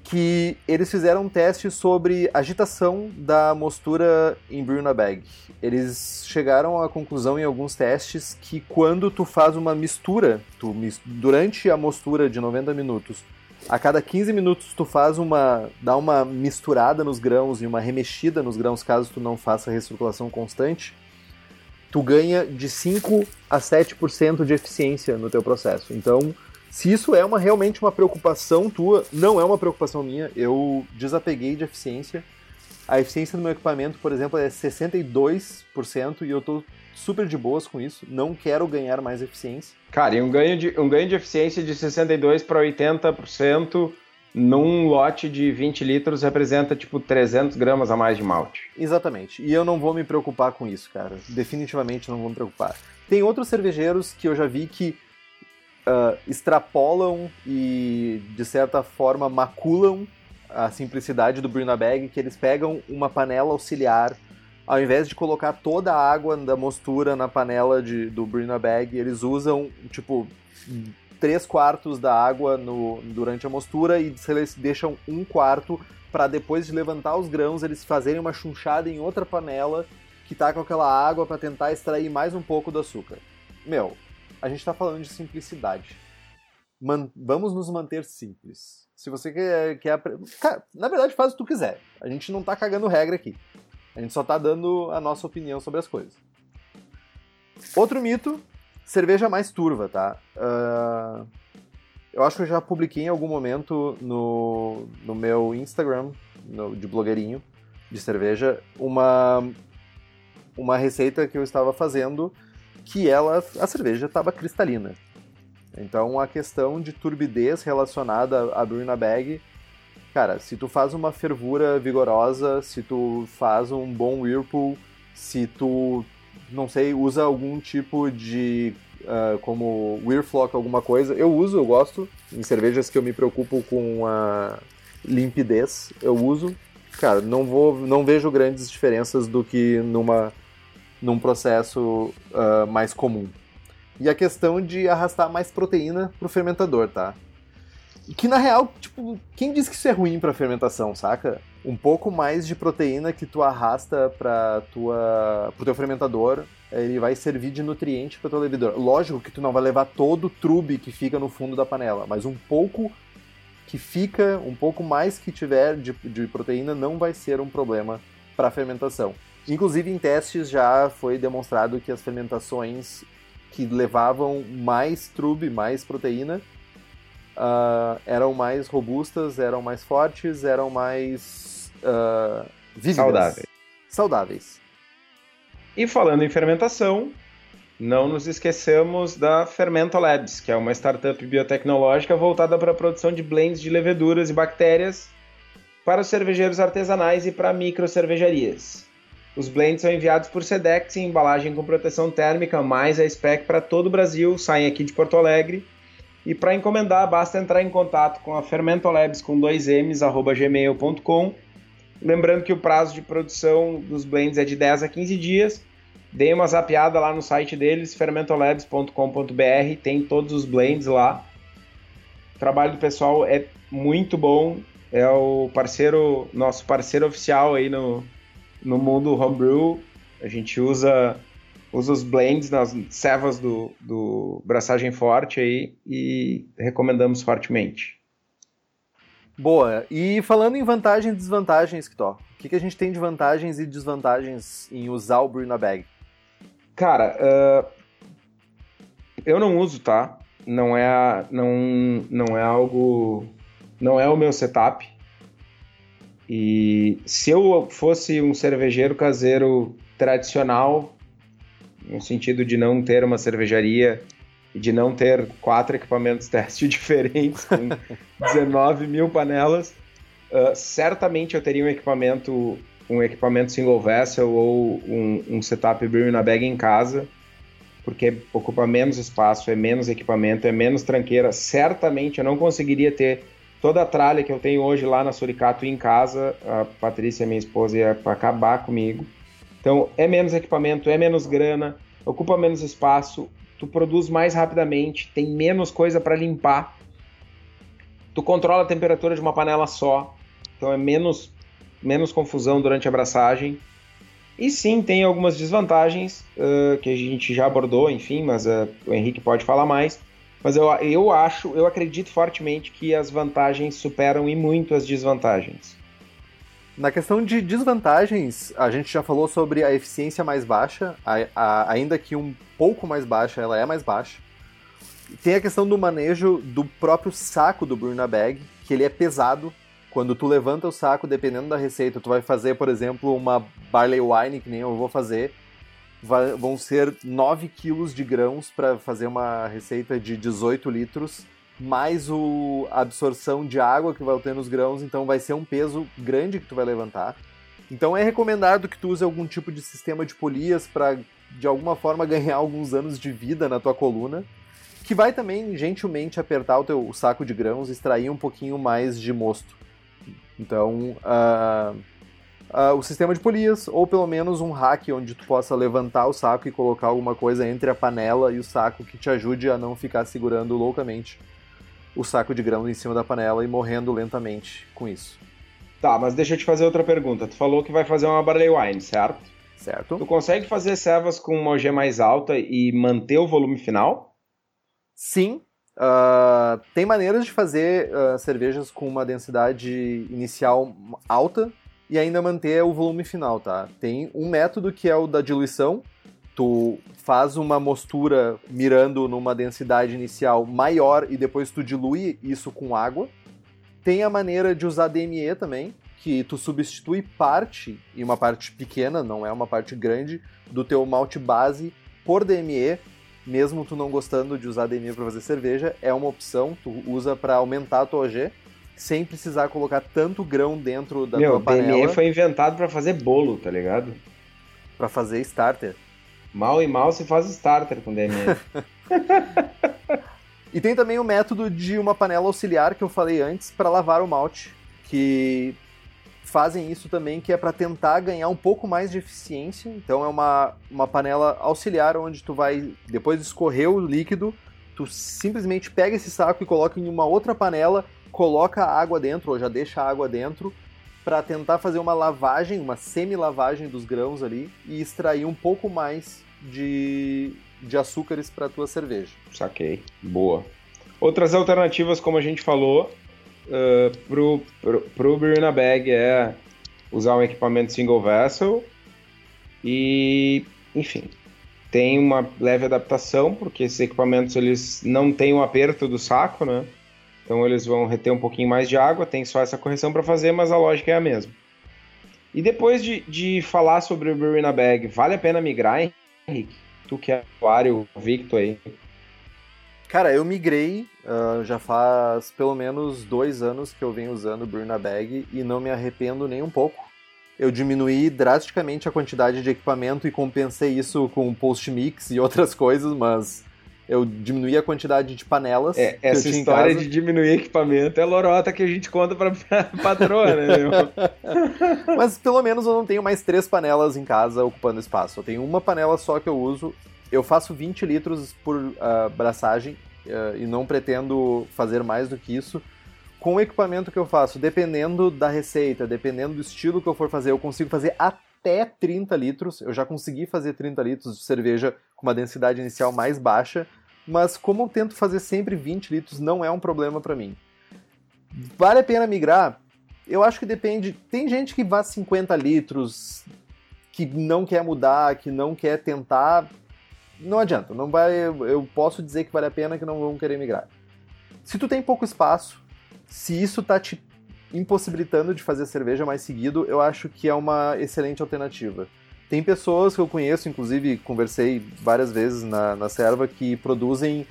que eles fizeram um teste sobre agitação da mostura em Bruna Bag. Eles chegaram à conclusão em alguns testes que quando tu faz uma mistura, tu, durante a mostura de 90 minutos, a cada 15 minutos tu faz uma dá uma misturada nos grãos e uma remexida nos grãos caso tu não faça recirculação constante, tu ganha de 5 a 7% de eficiência no teu processo. Então, se isso é uma, realmente uma preocupação tua, não é uma preocupação minha. Eu desapeguei de eficiência. A eficiência do meu equipamento, por exemplo, é 62% e eu estou super de boas com isso. Não quero ganhar mais eficiência. Cara, e um ganho de, um ganho de eficiência de 62% para 80% num lote de 20 litros representa tipo 300 gramas a mais de malte. Exatamente. E eu não vou me preocupar com isso, cara. Definitivamente não vou me preocupar. Tem outros cervejeiros que eu já vi que uh, extrapolam e, de certa forma, maculam a simplicidade do Bruna Bag, que eles pegam uma panela auxiliar ao invés de colocar toda a água da mostura na panela de, do Brina Bag, eles usam, tipo, 3 quartos da água no, durante a mostura e eles deixam um quarto para depois de levantar os grãos eles fazerem uma chunchada em outra panela que tá com aquela água para tentar extrair mais um pouco do açúcar. Meu, a gente está falando de simplicidade. Man vamos nos manter simples. Se você quer, quer Cara, na verdade faz o que tu quiser. A gente não tá cagando regra aqui. A gente só tá dando a nossa opinião sobre as coisas. Outro mito, cerveja mais turva, tá? Uh, eu acho que eu já publiquei em algum momento no, no meu Instagram, no, de blogueirinho, de cerveja, uma, uma receita que eu estava fazendo que ela, a cerveja estava cristalina. Então a questão de turbidez relacionada a Bruna Bag Cara, se tu faz uma fervura vigorosa, se tu faz um bom whirlpool, se tu, não sei, usa algum tipo de, uh, como Whirlflock, alguma coisa, eu uso, eu gosto, em cervejas que eu me preocupo com a limpidez, eu uso. Cara, não vou, não vejo grandes diferenças do que numa, num processo uh, mais comum. E a questão de arrastar mais proteína pro fermentador, tá? Que na real, tipo, quem diz que isso é ruim pra fermentação, saca? Um pouco mais de proteína que tu arrasta pra tua, pro teu fermentador, ele vai servir de nutriente para teu levedor. Lógico que tu não vai levar todo o trube que fica no fundo da panela, mas um pouco que fica, um pouco mais que tiver de, de proteína não vai ser um problema para fermentação. Inclusive em testes já foi demonstrado que as fermentações que levavam mais trube, mais proteína, uh, eram mais robustas, eram mais fortes, eram mais uh, vívidas. Saudáveis. Saudáveis. E falando em fermentação, não nos esqueçamos da Fermento Labs, que é uma startup biotecnológica voltada para a produção de blends de leveduras e bactérias para os cervejeiros artesanais e para micro cervejarias. Os blends são enviados por Sedex em embalagem com proteção térmica mais a spec para todo o Brasil, saem aqui de Porto Alegre e para encomendar, basta entrar em contato com a Fermentolabs com dois M's, arroba gmail.com. Lembrando que o prazo de produção dos blends é de 10 a 15 dias. Dê uma zapiada lá no site deles, fermentolabs.com.br, tem todos os blends lá. O trabalho do pessoal é muito bom, é o parceiro, nosso parceiro oficial aí no, no mundo homebrew. A gente usa usa os blends nas cevas do, do Braçagem Forte aí e recomendamos fortemente. Boa. E falando em vantagens e desvantagens, Kitó, o que, que a gente tem de vantagens e desvantagens em usar o Bruna Bag? Cara, uh, eu não uso, tá? Não é, não, não é algo. Não é o meu setup. E se eu fosse um cervejeiro caseiro tradicional, no sentido de não ter uma cervejaria e de não ter quatro equipamentos (laughs) teste diferentes com (laughs) 19 mil panelas, uh, certamente eu teria um equipamento um equipamento single vessel ou um, um setup beer na bag em casa, porque ocupa menos espaço, é menos equipamento, é menos tranqueira. Certamente eu não conseguiria ter toda a tralha que eu tenho hoje lá na Suricato em casa. A Patrícia, minha esposa, ia acabar comigo. Então, é menos equipamento, é menos grana, ocupa menos espaço, tu produz mais rapidamente, tem menos coisa para limpar, tu controla a temperatura de uma panela só, então é menos, menos confusão durante a abraçagem. E sim, tem algumas desvantagens uh, que a gente já abordou, enfim, mas uh, o Henrique pode falar mais. Mas eu, eu acho, eu acredito fortemente que as vantagens superam e muito as desvantagens. Na questão de desvantagens, a gente já falou sobre a eficiência mais baixa, a, a, ainda que um pouco mais baixa, ela é mais baixa. Tem a questão do manejo do próprio saco do Bruna Bag, que ele é pesado. Quando tu levanta o saco, dependendo da receita, tu vai fazer, por exemplo, uma barley wine, que nem eu vou fazer, vai, vão ser 9 quilos de grãos para fazer uma receita de 18 litros mais o, a absorção de água que vai ter nos grãos, então vai ser um peso grande que tu vai levantar. Então é recomendado que tu use algum tipo de sistema de polias para de alguma forma (laughs) ganhar alguns anos de vida na tua coluna, que vai também gentilmente apertar o teu saco de grãos extrair um pouquinho mais de mosto. Então, uh, uh, o sistema de polias, ou pelo menos um rack onde tu possa levantar o saco e colocar alguma coisa entre a panela e o saco que te ajude a não ficar segurando loucamente o saco de grão em cima da panela e morrendo lentamente com isso. Tá, mas deixa eu te fazer outra pergunta. Tu falou que vai fazer uma barley wine, certo? Certo. Tu consegue fazer servas com uma OG mais alta e manter o volume final? Sim. Uh, tem maneiras de fazer uh, cervejas com uma densidade inicial alta e ainda manter o volume final, tá? Tem um método que é o da diluição. Tu faz uma mostura mirando numa densidade inicial maior e depois tu dilui isso com água. Tem a maneira de usar DME também, que tu substitui parte, e uma parte pequena, não é uma parte grande, do teu malte base por DME, mesmo tu não gostando de usar DME para fazer cerveja, é uma opção, tu usa para aumentar a tua OG sem precisar colocar tanto grão dentro da Meu, tua panela. DME foi inventado para fazer bolo, tá ligado? Para fazer starter. Mal e mal se faz starter com DME. (laughs) (laughs) e tem também o método de uma panela auxiliar que eu falei antes para lavar o malte, que fazem isso também, que é para tentar ganhar um pouco mais de eficiência. Então é uma, uma panela auxiliar onde tu vai, depois de escorrer o líquido, tu simplesmente pega esse saco e coloca em uma outra panela coloca a água dentro, ou já deixa a água dentro, para tentar fazer uma lavagem, uma semi-lavagem dos grãos ali e extrair um pouco mais de, de açúcares para a tua cerveja. Saquei. Boa. Outras alternativas, como a gente falou, uh, pro, pro, pro Beer Bag é usar um equipamento single vessel e, enfim, tem uma leve adaptação, porque esses equipamentos eles não têm o aperto do saco, né? Então eles vão reter um pouquinho mais de água, tem só essa correção para fazer, mas a lógica é a mesma. E depois de, de falar sobre o Brewery na Bag, vale a pena migrar, Henrique? Tu que é usuário Victor aí. Cara, eu migrei, uh, já faz pelo menos dois anos que eu venho usando o Brewery na Bag e não me arrependo nem um pouco. Eu diminuí drasticamente a quantidade de equipamento e compensei isso com post-mix e outras coisas, mas eu diminuí a quantidade de panelas. É, essa história de diminuir equipamento é lorota que a gente conta pra, pra patroa, né? (laughs) Mas pelo menos eu não tenho mais três panelas em casa ocupando espaço. Eu tenho uma panela só que eu uso. Eu faço 20 litros por uh, braçagem uh, e não pretendo fazer mais do que isso. Com o equipamento que eu faço, dependendo da receita, dependendo do estilo que eu for fazer, eu consigo fazer até 30 litros. Eu já consegui fazer 30 litros de cerveja com uma densidade inicial mais baixa mas como eu tento fazer sempre 20 litros, não é um problema para mim. Vale a pena migrar? Eu acho que depende. Tem gente que vá 50 litros, que não quer mudar, que não quer tentar. Não adianta, não vai. Eu posso dizer que vale a pena que não vão querer migrar. Se tu tem pouco espaço, se isso tá te impossibilitando de fazer cerveja mais seguido, eu acho que é uma excelente alternativa. Tem pessoas que eu conheço, inclusive conversei várias vezes na, na serva, que produzem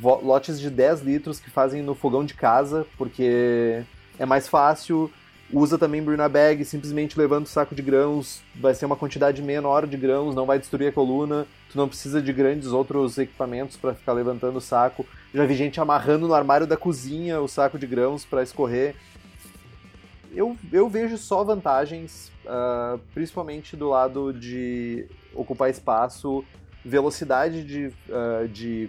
lotes de 10 litros que fazem no fogão de casa, porque é mais fácil, usa também Bruna Bag, simplesmente levando o saco de grãos, vai ser uma quantidade menor de grãos, não vai destruir a coluna, tu não precisa de grandes outros equipamentos para ficar levantando o saco. Já vi gente amarrando no armário da cozinha o saco de grãos para escorrer eu, eu vejo só vantagens, uh, principalmente do lado de ocupar espaço, velocidade de, uh, de,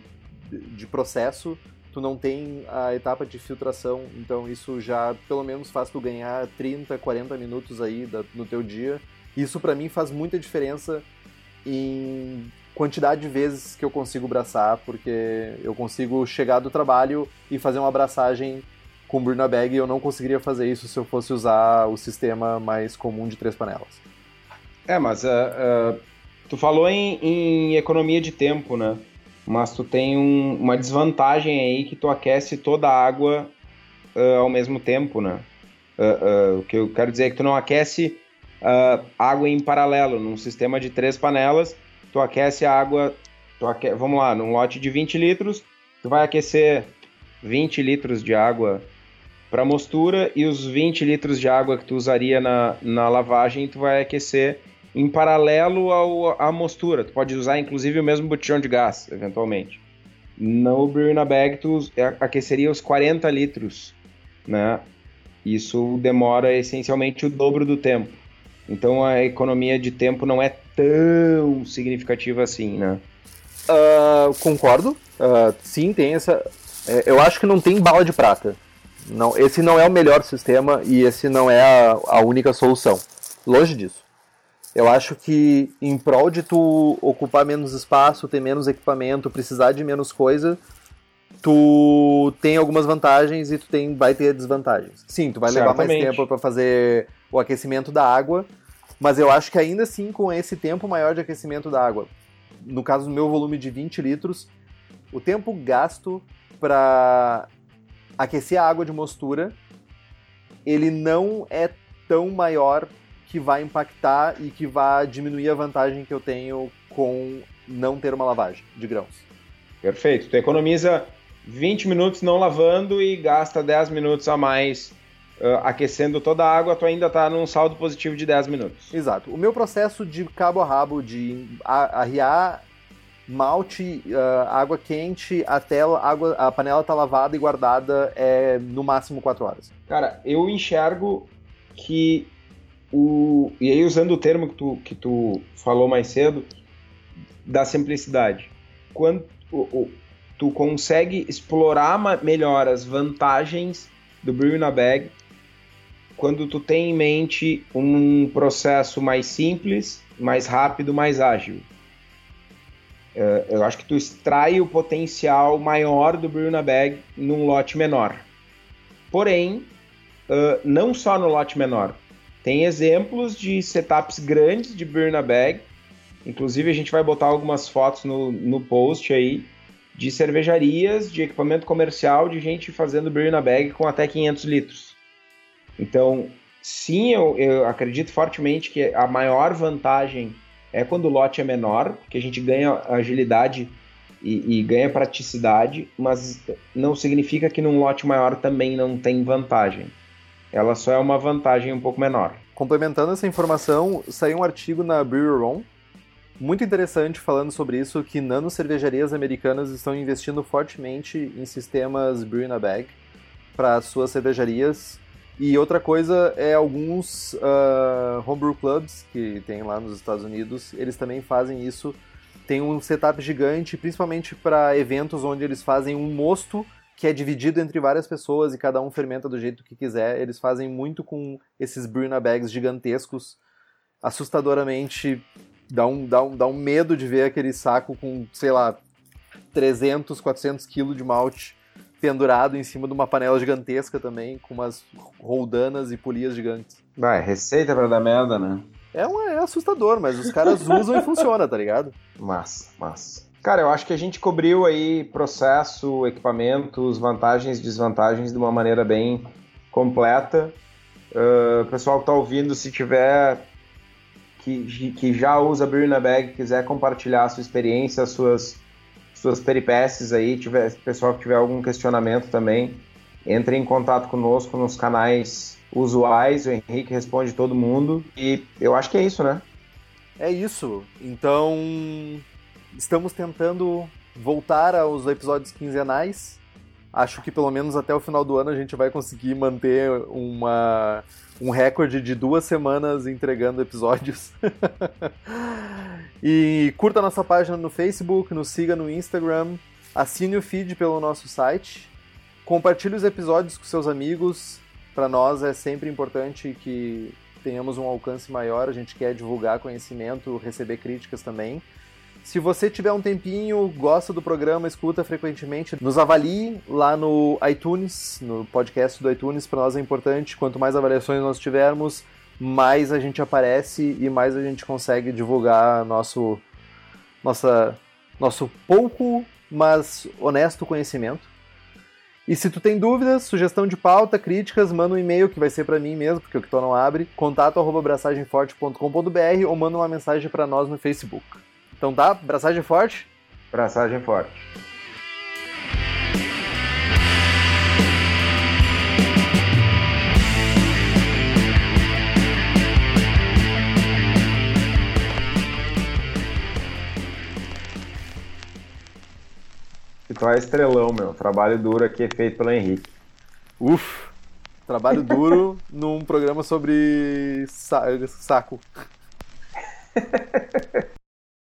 de processo. Tu não tem a etapa de filtração, então isso já pelo menos faz tu ganhar 30, 40 minutos aí da, no teu dia. Isso para mim faz muita diferença em quantidade de vezes que eu consigo braçar, porque eu consigo chegar do trabalho e fazer uma abraçagem com Burna Bag eu não conseguiria fazer isso se eu fosse usar o sistema mais comum de três panelas. É, mas uh, uh, tu falou em, em, economia de tempo, né? Mas tu tem um, uma desvantagem aí que tu aquece toda a água uh, ao mesmo tempo, né? o que eu quero dizer é que tu não aquece água em paralelo. Num sistema de três panelas, tu aquece a água. Tu aque... Vamos lá, num lote de 20 litros, tu vai aquecer 20 litros de água para mostura e os 20 litros de água que tu usaria na, na lavagem tu vai aquecer em paralelo ao, à mostura. Tu pode usar inclusive o mesmo botijão de gás, eventualmente. No Brew na Bag tu aqueceria os 40 litros, né? Isso demora essencialmente o dobro do tempo. Então a economia de tempo não é tão significativa assim, né? Uh, concordo. Uh, sim, tem essa. É, eu acho que não tem bala de prata. Não, esse não é o melhor sistema e esse não é a, a única solução. Longe disso. Eu acho que em prol de tu ocupar menos espaço, ter menos equipamento, precisar de menos coisa, tu tem algumas vantagens e tu tem, vai ter desvantagens. Sim, tu vai Certamente. levar mais tempo para fazer o aquecimento da água, mas eu acho que ainda assim, com esse tempo maior de aquecimento da água, no caso do meu volume de 20 litros, o tempo gasto para aquecer a água de mostura, ele não é tão maior que vai impactar e que vai diminuir a vantagem que eu tenho com não ter uma lavagem de grãos. Perfeito. Tu economiza 20 minutos não lavando e gasta 10 minutos a mais uh, aquecendo toda a água, tu ainda está num saldo positivo de 10 minutos. Exato. O meu processo de cabo a rabo, de arriar malte, uh, água quente, até a, água, a panela tá lavada e guardada é no máximo 4 horas. Cara, eu enxergo que o. E aí, usando o termo que tu, que tu falou mais cedo, da simplicidade. Quando o, o, tu consegue explorar melhor as vantagens do Brew na Bag quando tu tem em mente um processo mais simples, mais rápido, mais ágil. Uh, eu acho que tu extrai o potencial maior do Brew na Bag num lote menor. Porém, uh, não só no lote menor. Tem exemplos de setups grandes de Brew na Bag. Inclusive, a gente vai botar algumas fotos no, no post aí de cervejarias, de equipamento comercial, de gente fazendo Brew na Bag com até 500 litros. Então, sim, eu, eu acredito fortemente que a maior vantagem é quando o lote é menor, porque a gente ganha agilidade e, e, ganha praticidade, mas não significa que num lote maior também não tem vantagem. Ela só é uma vantagem um pouco menor. Complementando essa informação, saiu um artigo na Brewer On, muito interessante falando sobre isso, que nano cervejarias americanas estão investindo fortemente em sistemas Brew in a Bag para suas cervejarias e outra coisa é alguns uh, homebrew clubs que tem lá nos Estados Unidos, eles também fazem isso. Tem um setup gigante, principalmente para eventos onde eles fazem um mosto que é dividido entre várias pessoas e cada um fermenta do jeito que quiser. Eles fazem muito com esses Bruna bags gigantescos, assustadoramente dá um, dá um, dá um medo de ver aquele saco com, sei lá, 300, 400 quilos de malte pendurado em cima de uma panela gigantesca também, com umas roldanas e polias gigantes. Vai, receita pra dar merda, né? É, um, é assustador, mas os caras (laughs) usam e funciona, tá ligado? Massa, massa. Cara, eu acho que a gente cobriu aí processo, equipamentos, vantagens e desvantagens de uma maneira bem completa. Uh, pessoal que tá ouvindo, se tiver que, que já usa Beer na Bag, quiser compartilhar a sua experiência, as suas suas peripécias aí, tiver, pessoal que tiver algum questionamento também, entre em contato conosco nos canais usuais, o Henrique responde todo mundo e eu acho que é isso, né? É isso. Então, estamos tentando voltar aos episódios quinzenais. Acho que pelo menos até o final do ano a gente vai conseguir manter uma, um recorde de duas semanas entregando episódios. (laughs) E curta nossa página no Facebook, nos siga no Instagram, assine o feed pelo nosso site, compartilhe os episódios com seus amigos. Para nós é sempre importante que tenhamos um alcance maior, a gente quer divulgar conhecimento, receber críticas também. Se você tiver um tempinho, gosta do programa, escuta frequentemente, nos avalie lá no iTunes, no podcast do iTunes, para nós é importante. Quanto mais avaliações nós tivermos, mais a gente aparece e mais a gente consegue divulgar nosso, nossa, nosso pouco, mas honesto conhecimento. E se tu tem dúvidas, sugestão de pauta, críticas, manda um e-mail que vai ser para mim mesmo, porque o que não abre, contato arroba braçagemforte.com.br ou manda uma mensagem para nós no Facebook. Então tá, braçagem forte? Braçagem forte. Tu é estrelão, meu. Trabalho duro aqui é feito pelo Henrique. Uf! Trabalho duro (laughs) num programa sobre sa saco. (laughs)